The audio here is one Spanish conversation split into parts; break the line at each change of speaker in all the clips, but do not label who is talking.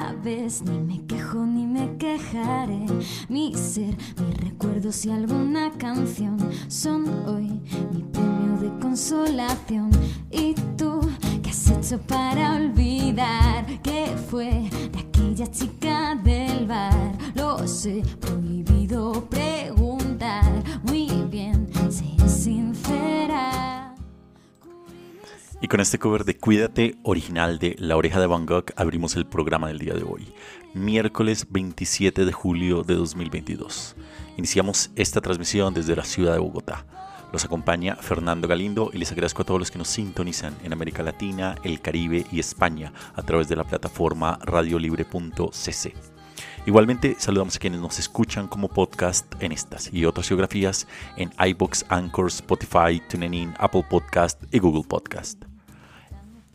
Ya ves, ni me quejo ni me quejaré. Mi ser, mis recuerdos y alguna canción son hoy mi premio de consolación. Y tú, ¿qué has hecho para olvidar que fue de aquella chica del bar? Lo sé, prohibido preguntar.
Con este cover de Cuídate, original de La Oreja de Van Gogh, abrimos el programa del día de hoy, miércoles 27 de julio de 2022. Iniciamos esta transmisión desde la ciudad de Bogotá. Los acompaña Fernando Galindo y les agradezco a todos los que nos sintonizan en América Latina, el Caribe y España a través de la plataforma radiolibre.cc. Igualmente saludamos a quienes nos escuchan como podcast en estas y otras geografías en iBox, Anchor, Spotify, TuneIn, Apple Podcast y Google Podcast.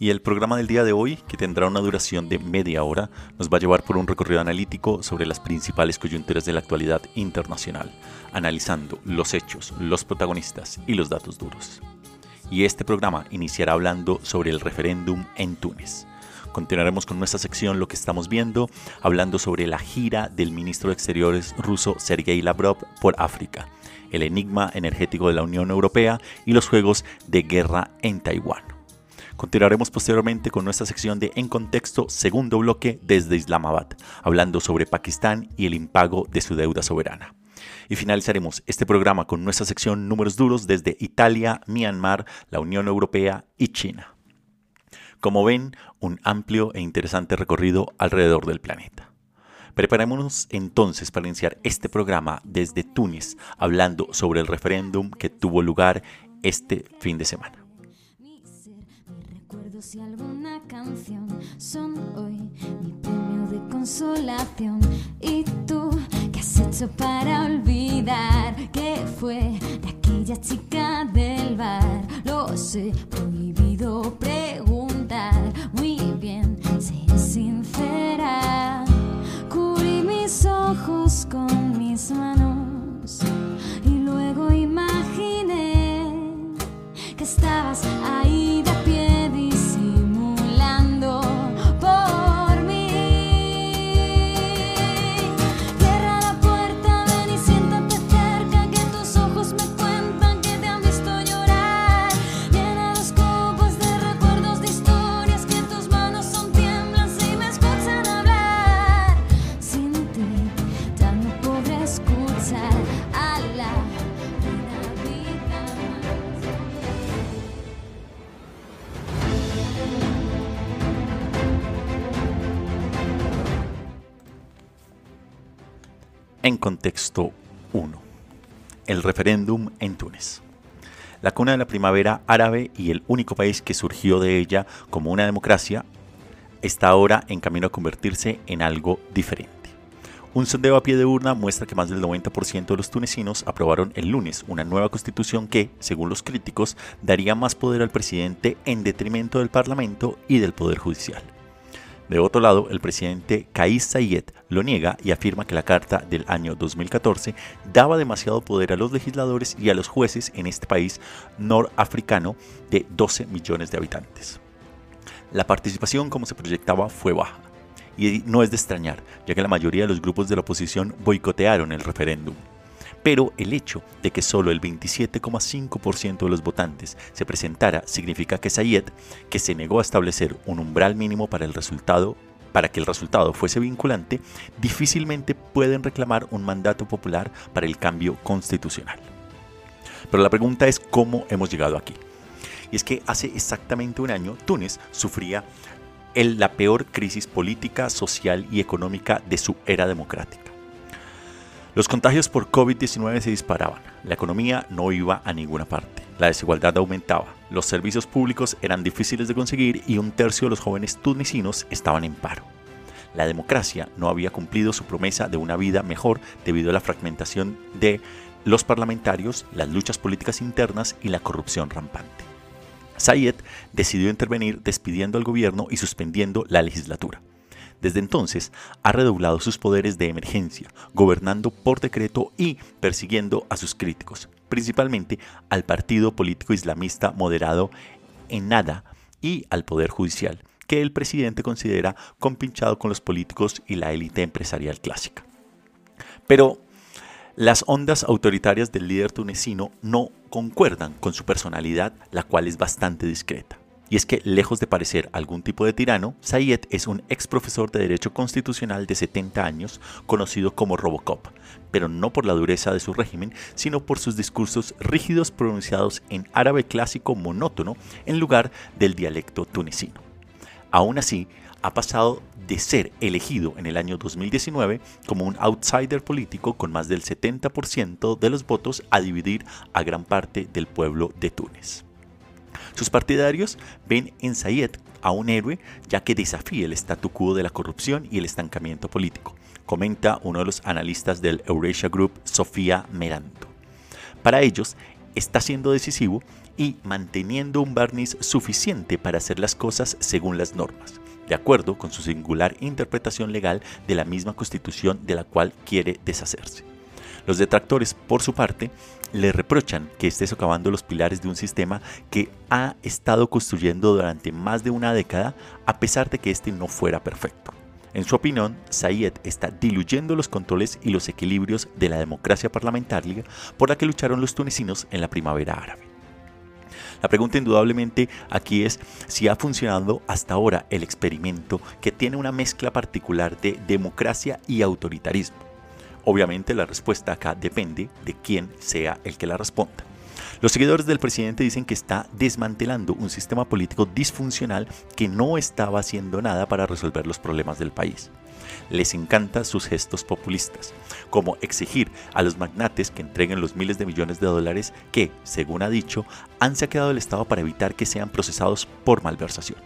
Y
el programa del día de hoy, que tendrá una duración de media hora, nos va a llevar por un recorrido analítico sobre las principales coyunturas de la actualidad internacional, analizando los hechos, los protagonistas y los datos duros. Y este programa iniciará hablando sobre el referéndum en Túnez. Continuaremos con nuestra sección Lo que estamos viendo, hablando sobre la gira del ministro de Exteriores ruso Sergei Lavrov por África, el enigma energético de la Unión Europea y los juegos de guerra en Taiwán. Continuaremos posteriormente con nuestra sección de En Contexto, segundo bloque desde Islamabad, hablando sobre Pakistán y el impago de su deuda soberana. Y finalizaremos este programa con nuestra sección Números Duros desde Italia, Myanmar, la Unión Europea y China. Como ven, un amplio e interesante recorrido alrededor del planeta. Preparémonos entonces para iniciar este programa desde Túnez, hablando sobre el referéndum que tuvo lugar este fin de semana.
Recuerdos y alguna canción son hoy mi premio de consolación. Y tú, ¿qué has hecho para olvidar que fue de aquella chica del bar? Lo sé, prohibido preguntar. Muy bien, sé sincera. Cubrí mis ojos con mis manos y luego imaginé que estabas ahí
En contexto 1. El referéndum en Túnez. La cuna de la primavera árabe y el único país que surgió de ella como una democracia está ahora en camino a convertirse en algo diferente. Un sondeo a pie de urna muestra que más del 90% de los tunecinos aprobaron el lunes una nueva constitución que, según los críticos, daría más poder al presidente en detrimento del Parlamento y del Poder Judicial. De otro lado, el presidente Kais Saied lo niega y afirma que la carta del año 2014 daba demasiado poder a los legisladores y a los jueces en este país norafricano de 12 millones de habitantes. La participación como se proyectaba fue baja, y no es de extrañar, ya que la mayoría de los grupos de la oposición boicotearon el referéndum. Pero el hecho de que solo el 27,5% de los votantes se presentara significa que Sayed, que se negó a establecer un umbral mínimo para el resultado para que el resultado fuese vinculante, difícilmente pueden reclamar un mandato popular para el cambio constitucional. Pero la pregunta es cómo hemos llegado aquí. Y es que hace exactamente un año Túnez sufría la peor crisis política, social y económica de su era democrática. Los contagios por COVID-19 se disparaban, la economía no iba a ninguna parte, la desigualdad aumentaba, los servicios públicos eran difíciles de conseguir y un tercio de los jóvenes tunecinos estaban en paro. La democracia no había cumplido su promesa de una vida mejor debido a la fragmentación de los parlamentarios, las luchas políticas internas y la corrupción rampante. Sayed decidió intervenir despidiendo al gobierno y suspendiendo la legislatura. Desde entonces ha redoblado sus poderes de emergencia, gobernando por decreto y persiguiendo a sus críticos, principalmente al partido político islamista moderado Ennahda y al Poder Judicial, que el presidente considera compinchado con los políticos y la élite empresarial clásica. Pero las ondas autoritarias del líder tunecino no concuerdan con su personalidad, la cual es bastante discreta. Y es que, lejos de parecer algún tipo de tirano, Sayed es un ex profesor de Derecho Constitucional de 70 años, conocido como Robocop, pero no por la dureza de su régimen, sino por sus discursos rígidos pronunciados en árabe clásico monótono en lugar del dialecto tunecino. Aún así, ha pasado de ser elegido en el año 2019 como un outsider político con más del 70% de los votos a dividir a gran parte del pueblo de Túnez. Sus partidarios ven en Sayed a un héroe ya que desafía el statu quo de la corrupción y el estancamiento político, comenta uno de los analistas del Eurasia Group, Sofía Meranto. Para ellos, está siendo decisivo y manteniendo un barniz suficiente para hacer las cosas según las normas, de acuerdo con su singular interpretación legal de la misma constitución de la cual quiere deshacerse. Los detractores, por su parte, le reprochan que esté socavando los pilares de un sistema que ha estado construyendo durante más de una década a pesar de que este no fuera perfecto. En su opinión, Sayed está diluyendo los controles y los equilibrios de la democracia parlamentaria por la que lucharon los tunecinos en la primavera árabe. La pregunta indudablemente aquí es si ha funcionado hasta ahora el experimento que tiene una mezcla particular de democracia y autoritarismo. Obviamente la respuesta acá depende de quién sea el que la responda. Los seguidores del presidente dicen que está desmantelando un sistema político disfuncional que no estaba haciendo nada para resolver los problemas del país les encantan sus gestos populistas, como exigir a los magnates que entreguen los miles de millones de dólares que, según ha dicho, han saqueado el Estado para evitar que sean procesados por malversación.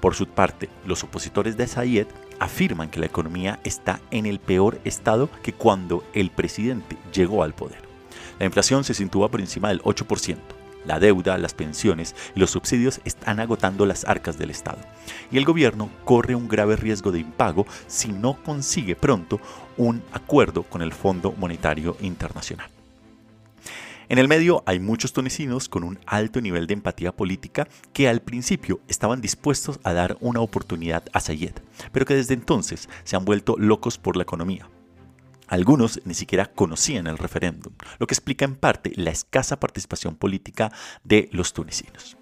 Por su parte, los opositores de Sayed afirman que la economía está en el peor estado que cuando el presidente llegó al poder. La inflación se sitúa por encima del 8%. La deuda, las pensiones y los subsidios están agotando las arcas del Estado. Y el gobierno corre un grave riesgo de impago si no consigue pronto un acuerdo con el Fondo Monetario Internacional. En el medio hay muchos tunecinos con un alto nivel de empatía política que al principio estaban dispuestos a dar una oportunidad a Sayed, pero que desde entonces se han vuelto locos por la economía, algunos ni siquiera conocían el referéndum, lo que explica en parte la escasa participación política de los tunecinos.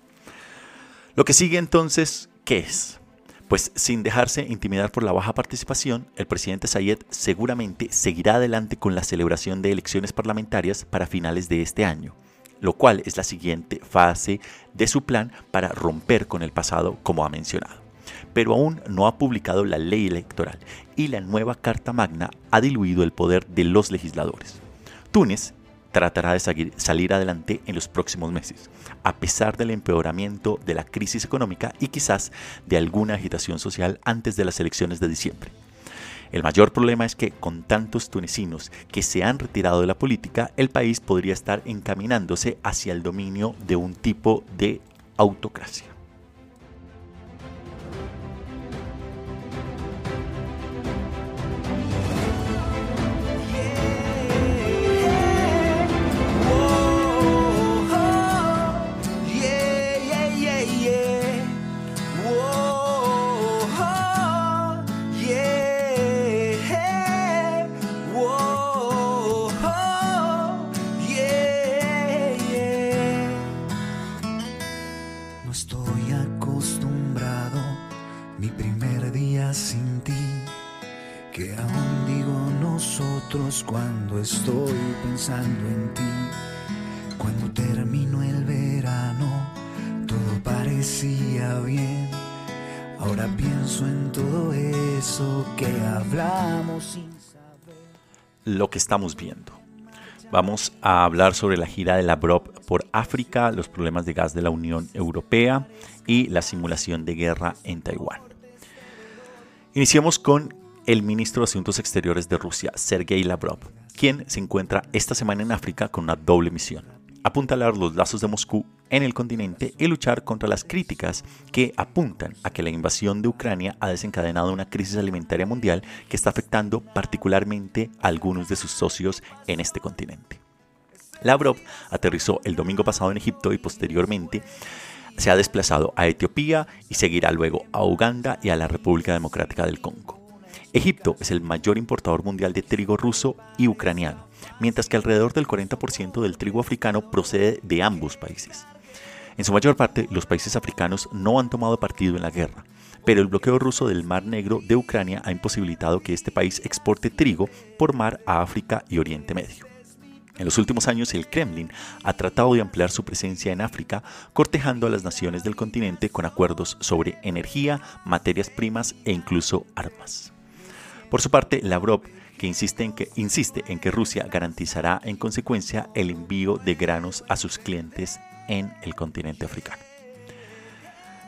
Lo que sigue entonces, ¿qué es? Pues sin dejarse intimidar por la baja participación, el presidente Sayed seguramente seguirá adelante con la celebración de elecciones parlamentarias para finales de este año, lo cual es la siguiente fase de su plan para romper con el pasado como ha mencionado pero aún no ha publicado la ley electoral y la nueva Carta Magna ha diluido el poder de los legisladores. Túnez tratará de salir adelante en los próximos meses, a pesar del empeoramiento de la crisis económica y quizás de alguna agitación social antes de las elecciones de diciembre. El mayor problema es que con tantos tunecinos que se han retirado de la política, el país podría estar encaminándose hacia el dominio de un tipo de autocracia.
Cuando estoy pensando en ti. Cuando terminó el verano, todo parecía bien. Ahora pienso en todo eso que hablamos sin saber.
Lo que estamos viendo. Vamos a hablar sobre la gira de la BROP por África, los problemas de gas de la Unión Europea y la simulación de guerra en Taiwán. Iniciamos con el ministro de Asuntos Exteriores de Rusia, Sergei Lavrov, quien se encuentra esta semana en África con una doble misión. Apuntalar los lazos de Moscú en el continente y luchar contra las críticas que apuntan a que la invasión de Ucrania ha desencadenado una crisis alimentaria mundial que está afectando particularmente a algunos de sus socios en este continente. Lavrov aterrizó el domingo pasado en Egipto y posteriormente se ha desplazado a Etiopía y seguirá luego a Uganda y a la República Democrática del Congo. Egipto es el mayor importador mundial de trigo ruso y ucraniano, mientras que alrededor del 40% del trigo africano procede de ambos países. En su mayor parte, los países africanos no han tomado partido en la guerra, pero el bloqueo ruso del Mar Negro de Ucrania ha imposibilitado que este país exporte trigo por mar a África y Oriente Medio. En los últimos años, el Kremlin ha tratado de ampliar su presencia en África, cortejando a las naciones del continente con acuerdos sobre energía, materias primas e incluso armas. Por su parte, Lavrov que insiste en que, insiste en que Rusia garantizará en consecuencia el envío de granos a sus clientes en el continente africano.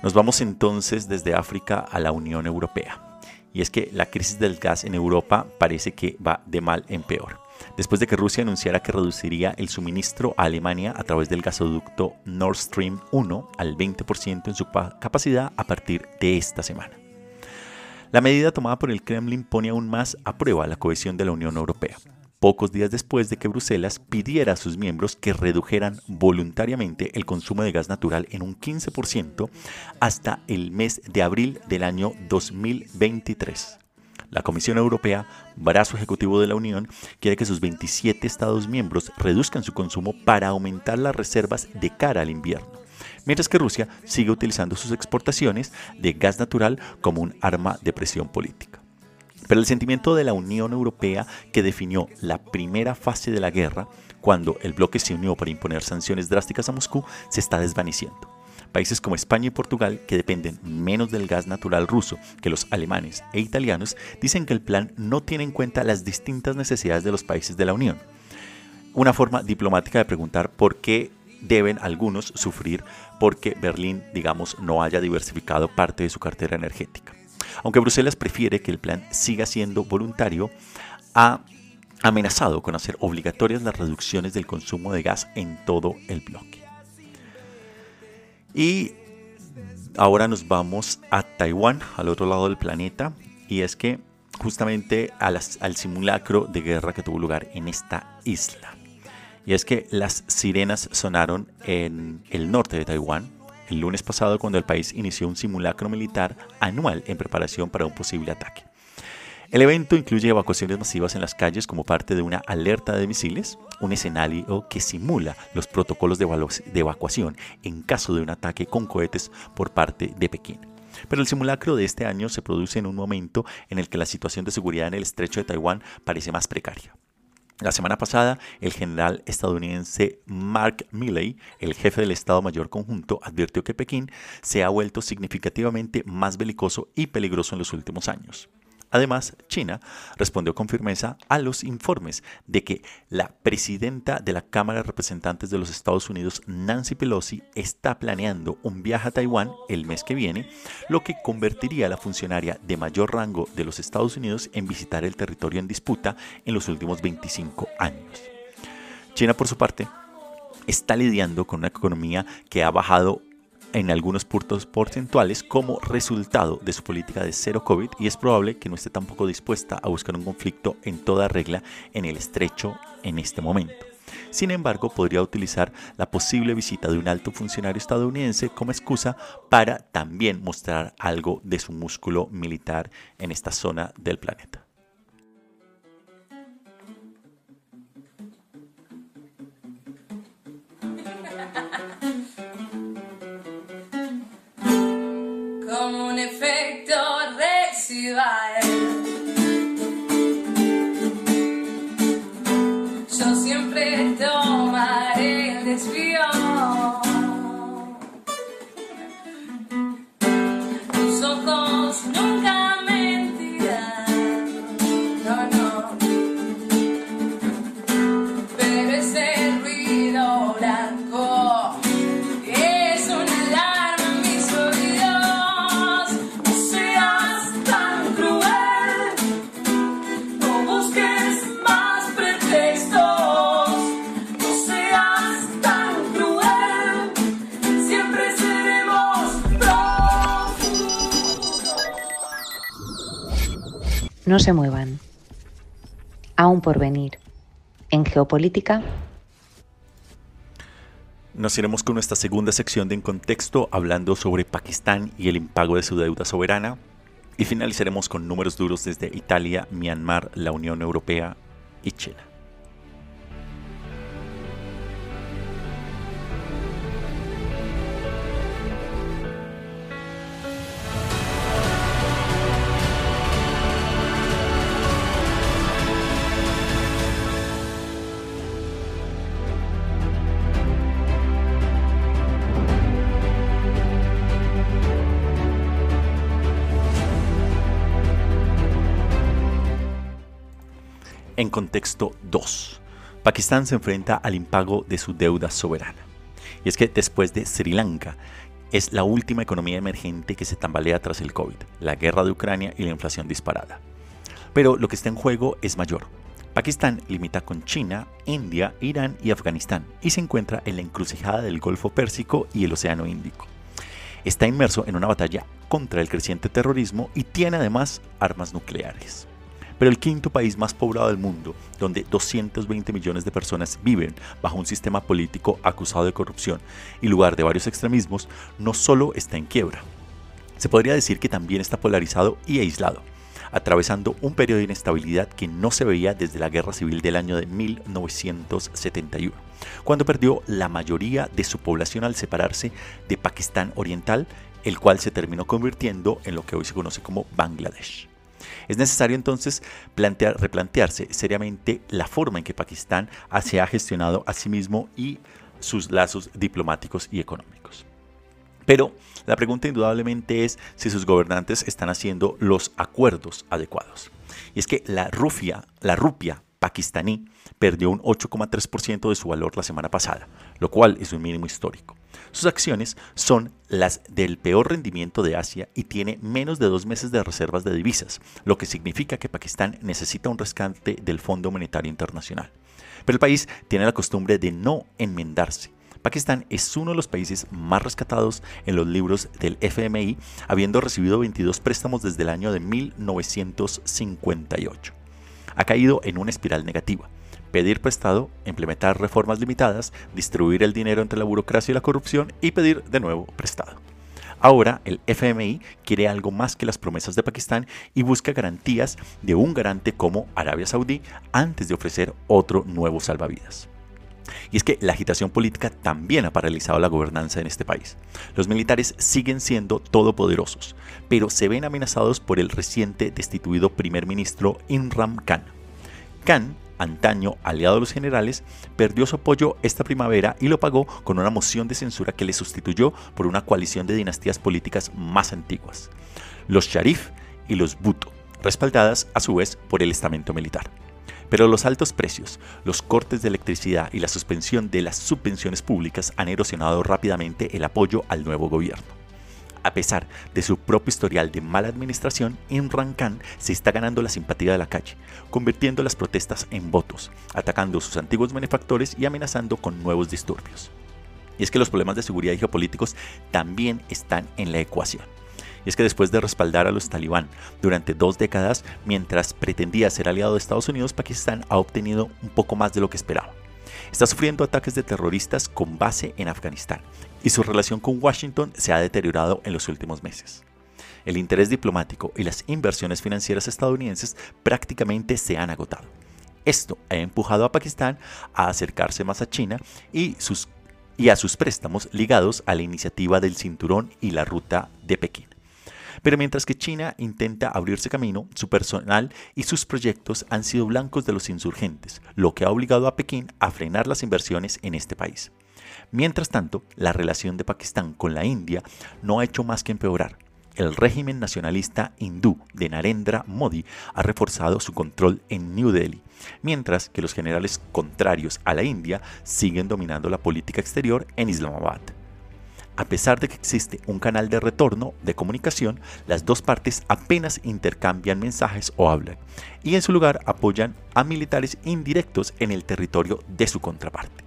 Nos vamos entonces desde África a la Unión Europea. Y es que la crisis del gas en Europa parece que va de mal en peor. Después de que Rusia anunciara que reduciría el suministro a Alemania a través del gasoducto Nord Stream 1 al 20% en su capacidad a partir de esta semana. La medida tomada por el Kremlin pone aún más a prueba la cohesión de la Unión Europea, pocos días después de que Bruselas pidiera a sus miembros que redujeran voluntariamente el consumo de gas natural en un 15% hasta el mes de abril del año 2023. La Comisión Europea, brazo ejecutivo de la Unión, quiere que sus 27 Estados miembros reduzcan su consumo para aumentar las reservas de cara al invierno mientras que Rusia sigue utilizando sus exportaciones de gas natural como un arma de presión política. Pero el sentimiento de la Unión Europea que definió la primera fase de la guerra, cuando el bloque se unió para imponer sanciones drásticas a Moscú, se está desvaneciendo. Países como España y Portugal, que dependen menos del gas natural ruso que los alemanes e italianos, dicen que el plan no tiene en cuenta las distintas necesidades de los países de la Unión. Una forma diplomática de preguntar por qué deben algunos sufrir porque Berlín, digamos, no haya diversificado parte de su cartera energética. Aunque Bruselas prefiere que el plan siga siendo voluntario, ha amenazado con hacer obligatorias las reducciones del consumo de gas en todo el bloque. Y ahora nos vamos a Taiwán, al otro lado del planeta, y es que justamente al simulacro de guerra que tuvo lugar en esta isla. Y es que las sirenas sonaron en el norte de Taiwán el lunes pasado cuando el país inició un simulacro militar anual en preparación para un posible ataque. El evento incluye evacuaciones masivas en las calles como parte de una alerta de misiles, un escenario que simula los protocolos de, evacuación en caso de un ataque con cohetes por parte de Pekín. Pero el simulacro de este año se produce en un momento en el que la situación de seguridad en el estrecho de Taiwán parece más precaria. La semana pasada, el general estadounidense Mark Milley, el jefe del Estado Mayor Conjunto, advirtió que Pekín se ha vuelto significativamente más belicoso y peligroso en los últimos años. Además, China respondió con firmeza a los informes de que la presidenta de la Cámara de Representantes de los Estados Unidos, Nancy Pelosi, está planeando un viaje a Taiwán el mes que viene, lo que convertiría a la funcionaria de mayor rango de los Estados Unidos en visitar el territorio en disputa en los últimos 25 años. China, por su parte, está lidiando con una economía que ha bajado en algunos puntos porcentuales como resultado de su política de cero COVID y es probable que no esté tampoco dispuesta a buscar un conflicto en toda regla en el estrecho en este momento. Sin embargo, podría utilizar la posible visita de un alto funcionario estadounidense como excusa para también mostrar algo de su músculo militar en esta zona del planeta.
No En geopolítica.
Nos iremos con nuestra segunda sección de En Contexto hablando sobre Pakistán y el impago de su deuda soberana. Y finalizaremos con números duros desde Italia, Myanmar, la Unión Europea y China. Contexto 2, Pakistán se enfrenta al impago de su deuda soberana. Y es que después de Sri Lanka, es la última economía emergente que se tambalea tras el COVID, la guerra de Ucrania y la inflación disparada. Pero lo que está en juego es mayor. Pakistán limita con China, India, Irán y Afganistán y se encuentra en la encrucijada del Golfo Pérsico y el Océano Índico. Está inmerso en una batalla contra el creciente terrorismo y tiene además armas nucleares pero el quinto país más poblado del mundo, donde 220 millones de personas viven bajo un sistema político acusado de corrupción y lugar de varios extremismos, no solo está en quiebra. Se podría decir que también está polarizado y aislado, atravesando un periodo de inestabilidad que no se veía desde la guerra civil del año de 1971, cuando perdió la mayoría de su población al separarse de Pakistán Oriental, el cual se terminó convirtiendo en lo que hoy se conoce como Bangladesh. Es necesario entonces replantearse seriamente la forma en que Pakistán se ha gestionado a sí mismo y sus lazos diplomáticos y económicos. Pero la pregunta indudablemente es si sus gobernantes están haciendo los acuerdos adecuados. Y es que la rupia, la rupia pakistaní perdió un 8,3% de su valor la semana pasada, lo cual es un mínimo histórico. Sus acciones son las del peor rendimiento de Asia y tiene menos de dos meses de reservas de divisas, lo que significa que Pakistán necesita un rescate del Fondo Monetario Internacional. Pero el país tiene la costumbre de no enmendarse. Pakistán es uno de los países más rescatados en los libros del FMI, habiendo recibido 22 préstamos desde el año de 1958. Ha caído en una espiral negativa pedir prestado, implementar reformas limitadas, distribuir el dinero entre la burocracia y la corrupción y pedir de nuevo prestado. Ahora el FMI quiere algo más que las promesas de Pakistán y busca garantías de un garante como Arabia Saudí antes de ofrecer otro nuevo salvavidas. Y es que la agitación política también ha paralizado la gobernanza en este país. Los militares siguen siendo todopoderosos, pero se ven amenazados por el reciente destituido primer ministro Imran Khan. Khan antaño aliado de los generales, perdió su apoyo esta primavera y lo pagó con una moción de censura que le sustituyó por una coalición de dinastías políticas más antiguas, los Sharif y los Bhutto, respaldadas a su vez por el estamento militar. Pero los altos precios, los cortes de electricidad y la suspensión de las subvenciones públicas han erosionado rápidamente el apoyo al nuevo gobierno. A pesar de su propio historial de mala administración, Khan se está ganando la simpatía de la calle, convirtiendo las protestas en votos, atacando sus antiguos benefactores y amenazando con nuevos disturbios. Y es que los problemas de seguridad y geopolíticos también están en la ecuación. Y es que después de respaldar a los talibán durante dos décadas, mientras pretendía ser aliado de Estados Unidos, Pakistán ha obtenido un poco más de lo que esperaba está sufriendo ataques de terroristas con base en Afganistán y su relación con Washington se ha deteriorado en los últimos meses. El interés diplomático y las inversiones financieras estadounidenses prácticamente se han agotado. Esto ha empujado a Pakistán a acercarse más a China y, y a sus préstamos ligados a la iniciativa del cinturón y la ruta de Pekín. Pero mientras que China intenta abrirse camino, su personal y sus proyectos han sido blancos de los insurgentes, lo que ha obligado a Pekín a frenar las inversiones en este país. Mientras tanto, la relación de Pakistán con la India no ha hecho más que empeorar. El régimen nacionalista hindú de Narendra Modi ha reforzado su control en New Delhi, mientras que los generales contrarios a la India siguen dominando la política exterior en Islamabad. A pesar de que existe un canal de retorno de comunicación, las dos partes apenas intercambian mensajes o hablan, y en su lugar apoyan a militares indirectos en el territorio de su contraparte.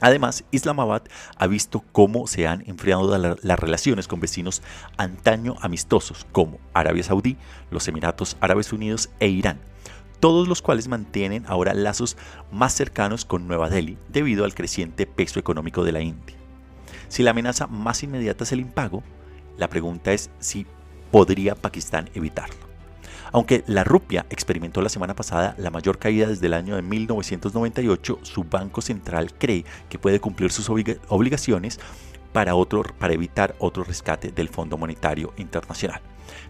Además, Islamabad ha visto cómo se han enfriado las relaciones con vecinos antaño amistosos como Arabia Saudí, los Emiratos Árabes Unidos e Irán, todos los cuales mantienen ahora lazos más cercanos con Nueva Delhi debido al creciente peso económico de la India. Si la amenaza más inmediata es el impago, la pregunta es si podría Pakistán evitarlo. Aunque la rupia experimentó la semana pasada la mayor caída desde el año de 1998, su Banco Central cree que puede cumplir sus obligaciones para, otro, para evitar otro rescate del Fondo Monetario Internacional.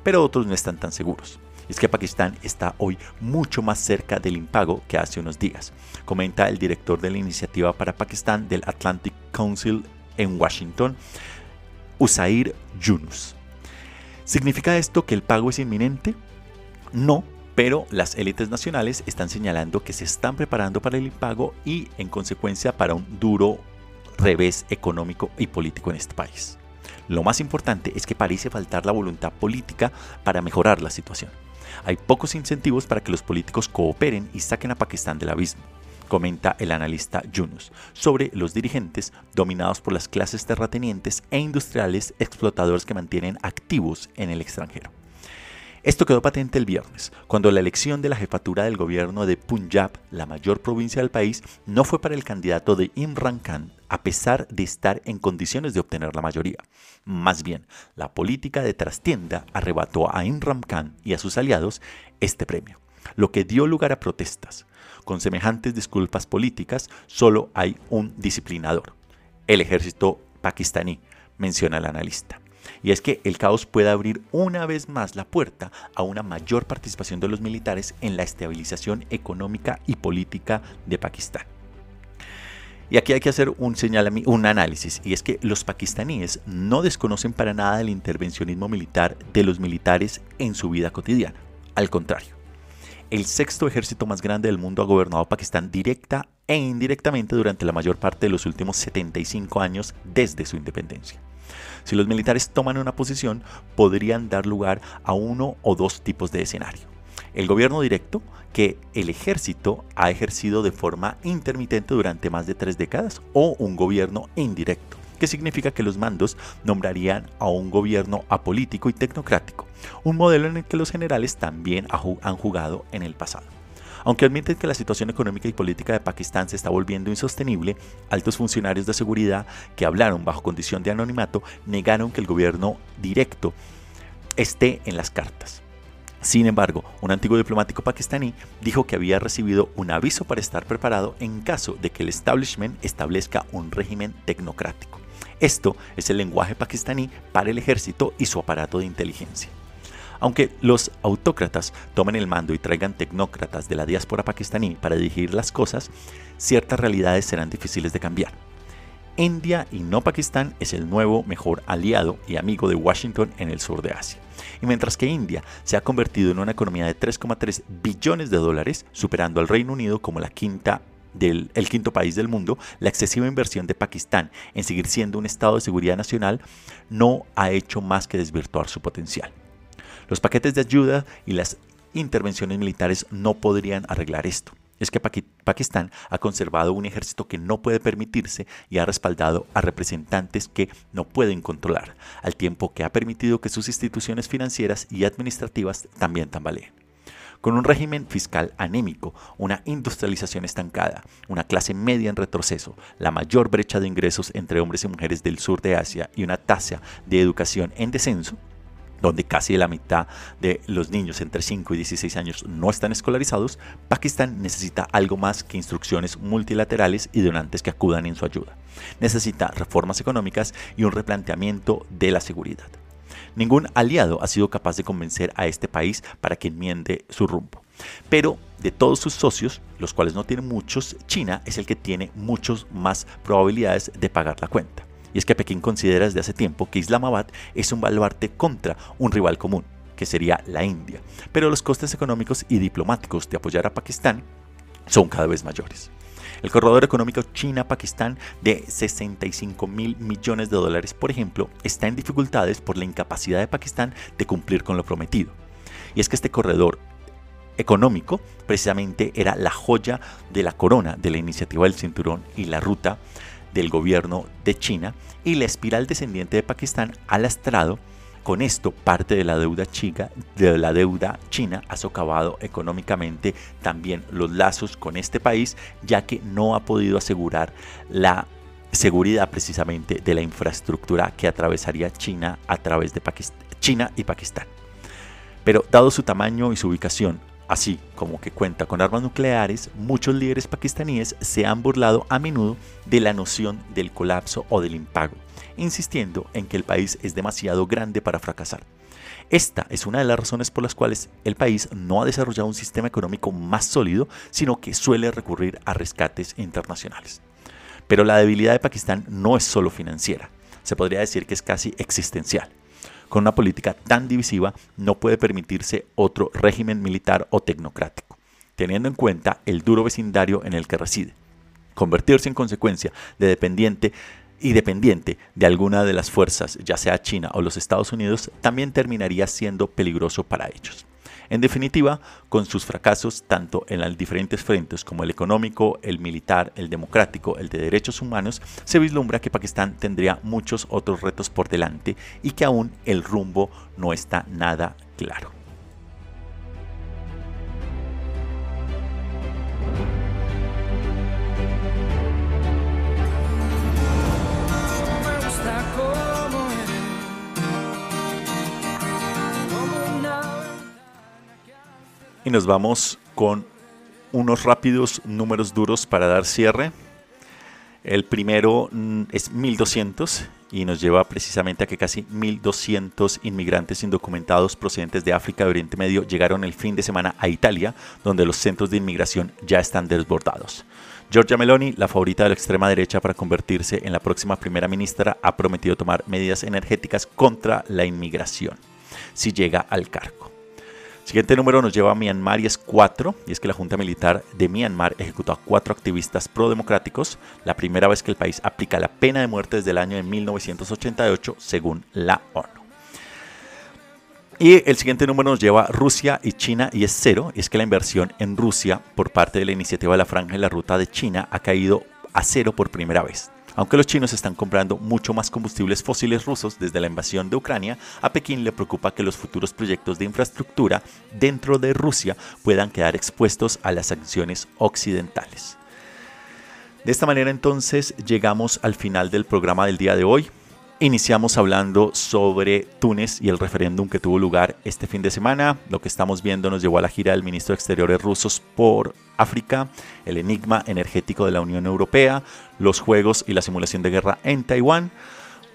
Pero otros no están tan seguros. Es que Pakistán está hoy mucho más cerca del impago que hace unos días, comenta el director de la iniciativa para Pakistán del Atlantic Council en Washington, Usair Yunus. ¿Significa esto que el pago es inminente? No, pero las élites nacionales están señalando que se están preparando para el impago y en consecuencia para un duro revés económico y político en este país. Lo más importante es que parece faltar la voluntad política para mejorar la situación. Hay pocos incentivos para que los políticos cooperen y saquen a Pakistán del abismo comenta el analista Yunus, sobre los dirigentes dominados por las clases terratenientes e industriales explotadores que mantienen activos en el extranjero. Esto quedó patente el viernes, cuando la elección de la jefatura del gobierno de Punjab, la mayor provincia del país, no fue para el candidato de Imran Khan, a pesar de estar en condiciones de obtener la mayoría. Más bien, la política de trastienda arrebató a Imran Khan y a sus aliados este premio, lo que dio lugar a protestas, con semejantes disculpas políticas, solo hay un disciplinador, el ejército pakistaní, menciona el analista. Y es que el caos puede abrir una vez más la puerta a una mayor participación de los militares en la estabilización económica y política de Pakistán. Y aquí hay que hacer un, un análisis, y es que los pakistaníes no desconocen para nada el intervencionismo militar de los militares en su vida cotidiana. Al contrario, el sexto ejército más grande del mundo ha gobernado Pakistán directa e indirectamente durante la mayor parte de los últimos 75 años desde su independencia. Si los militares toman una posición, podrían dar lugar a uno o dos tipos de escenario. El gobierno directo, que el ejército ha ejercido de forma intermitente durante más de tres décadas, o un gobierno indirecto, significa que los mandos nombrarían a un gobierno apolítico y tecnocrático, un modelo en el que los generales también han jugado en el pasado. Aunque admiten que la situación económica y política de Pakistán se está volviendo insostenible, altos funcionarios de seguridad que hablaron bajo condición de anonimato negaron que el gobierno directo esté en las cartas. Sin embargo, un antiguo diplomático pakistaní dijo que había recibido un aviso para estar preparado en caso de que el establishment establezca un régimen tecnocrático. Esto es el lenguaje pakistaní para el ejército y su aparato de inteligencia. Aunque los autócratas tomen el mando y traigan tecnócratas de la diáspora pakistaní para dirigir las cosas, ciertas realidades serán difíciles de cambiar. India y no Pakistán es el nuevo mejor aliado y amigo de Washington en el sur de Asia. Y mientras que India se ha convertido en una economía de 3,3 billones de dólares, superando al Reino Unido como la quinta del el quinto país del mundo, la excesiva inversión de Pakistán en seguir siendo un estado de seguridad nacional no ha hecho más que desvirtuar su potencial. Los paquetes de ayuda y las intervenciones militares no podrían arreglar esto. Es que Pakistán ha conservado un ejército que no puede permitirse y ha respaldado a representantes que no pueden controlar, al tiempo que ha permitido que sus instituciones financieras y administrativas también tambaleen con un régimen fiscal anémico, una industrialización estancada, una clase media en retroceso, la mayor brecha de ingresos entre hombres y mujeres del sur de Asia y una tasa de educación en descenso, donde casi la mitad de los niños entre 5 y 16 años no están escolarizados, Pakistán necesita algo más que instrucciones multilaterales y donantes que acudan en su ayuda. Necesita reformas económicas y un replanteamiento de la seguridad. Ningún aliado ha sido capaz de convencer a este país para que enmiende su rumbo. Pero de todos sus socios, los cuales no tienen muchos, China es el que tiene muchas más probabilidades de pagar la cuenta. Y es que Pekín considera desde hace tiempo que Islamabad es un baluarte contra un rival común, que sería la India. Pero los costes económicos y diplomáticos de apoyar a Pakistán son cada vez mayores. El corredor económico China-Pakistán de 65 mil millones de dólares, por ejemplo, está en dificultades por la incapacidad de Pakistán de cumplir con lo prometido. Y es que este corredor económico precisamente era la joya de la corona de la iniciativa del cinturón y la ruta del gobierno de China y la espiral descendiente de Pakistán ha lastrado con esto, parte de la deuda de la deuda china ha socavado económicamente también los lazos con este país, ya que no ha podido asegurar la seguridad precisamente de la infraestructura que atravesaría China a través de China y Pakistán. Pero dado su tamaño y su ubicación, así como que cuenta con armas nucleares, muchos líderes pakistaníes se han burlado a menudo de la noción del colapso o del impago insistiendo en que el país es demasiado grande para fracasar. Esta es una de las razones por las cuales el país no ha desarrollado un sistema económico más sólido, sino que suele recurrir a rescates internacionales. Pero la debilidad de Pakistán no es solo financiera, se podría decir que es casi existencial. Con una política tan divisiva no puede permitirse otro régimen militar o tecnocrático, teniendo en cuenta el duro vecindario en el que reside. Convertirse en consecuencia de dependiente y dependiente de alguna de las fuerzas, ya sea China o los Estados Unidos, también terminaría siendo peligroso para ellos. En definitiva, con sus fracasos tanto en los diferentes frentes como el económico, el militar, el democrático, el de derechos humanos, se vislumbra que Pakistán tendría muchos otros retos por delante y que aún el rumbo no está nada claro. Nos vamos con unos rápidos números duros para dar cierre. El primero mm, es 1200 y nos lleva precisamente a que casi 1200 inmigrantes indocumentados procedentes de África y Oriente Medio llegaron el fin de semana a Italia, donde los centros de inmigración ya están desbordados. Giorgia Meloni, la favorita de la extrema derecha para convertirse en la próxima primera ministra, ha prometido tomar medidas energéticas contra la inmigración si llega al cargo. Siguiente número nos lleva a Myanmar y es 4, y es que la Junta Militar de Myanmar ejecutó a cuatro activistas pro-democráticos, la primera vez que el país aplica la pena de muerte desde el año de 1988, según la ONU. Y el siguiente número nos lleva a Rusia y China y es cero, y es que la inversión en Rusia por parte de la iniciativa de la Franja y la Ruta de China ha caído a cero por primera vez. Aunque los chinos están comprando mucho más combustibles fósiles rusos desde la invasión de Ucrania, a Pekín le preocupa que los futuros proyectos de infraestructura dentro de Rusia puedan quedar expuestos a las sanciones occidentales. De esta manera entonces llegamos al final del programa del día de hoy. Iniciamos hablando sobre Túnez y el referéndum que tuvo lugar este fin de semana. Lo que estamos viendo nos llevó a la gira del ministro de Exteriores rusos por África, el enigma energético de la Unión Europea, los juegos y la simulación de guerra en Taiwán.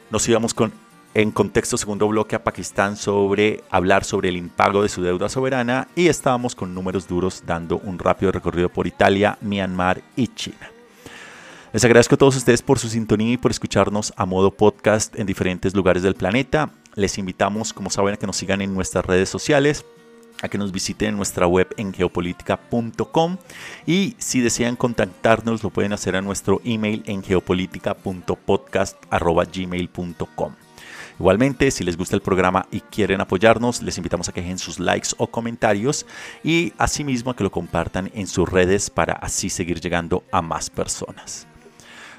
Nos íbamos con en contexto segundo bloque a Pakistán sobre hablar sobre el impago de su deuda soberana y estábamos con números duros dando un rápido recorrido por Italia, Myanmar y China. Les agradezco a todos ustedes por su sintonía y por escucharnos a modo podcast en diferentes lugares del planeta. Les invitamos, como saben, a que nos sigan en nuestras redes sociales, a que nos visiten en nuestra web en geopolítica.com y si desean contactarnos lo pueden hacer a nuestro email en geopolítica.podcast.gmail.com. Igualmente, si les gusta el programa y quieren apoyarnos, les invitamos a que dejen sus likes o comentarios y asimismo a que lo compartan en sus redes para así seguir llegando a más personas.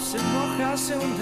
se enoja, se hunde.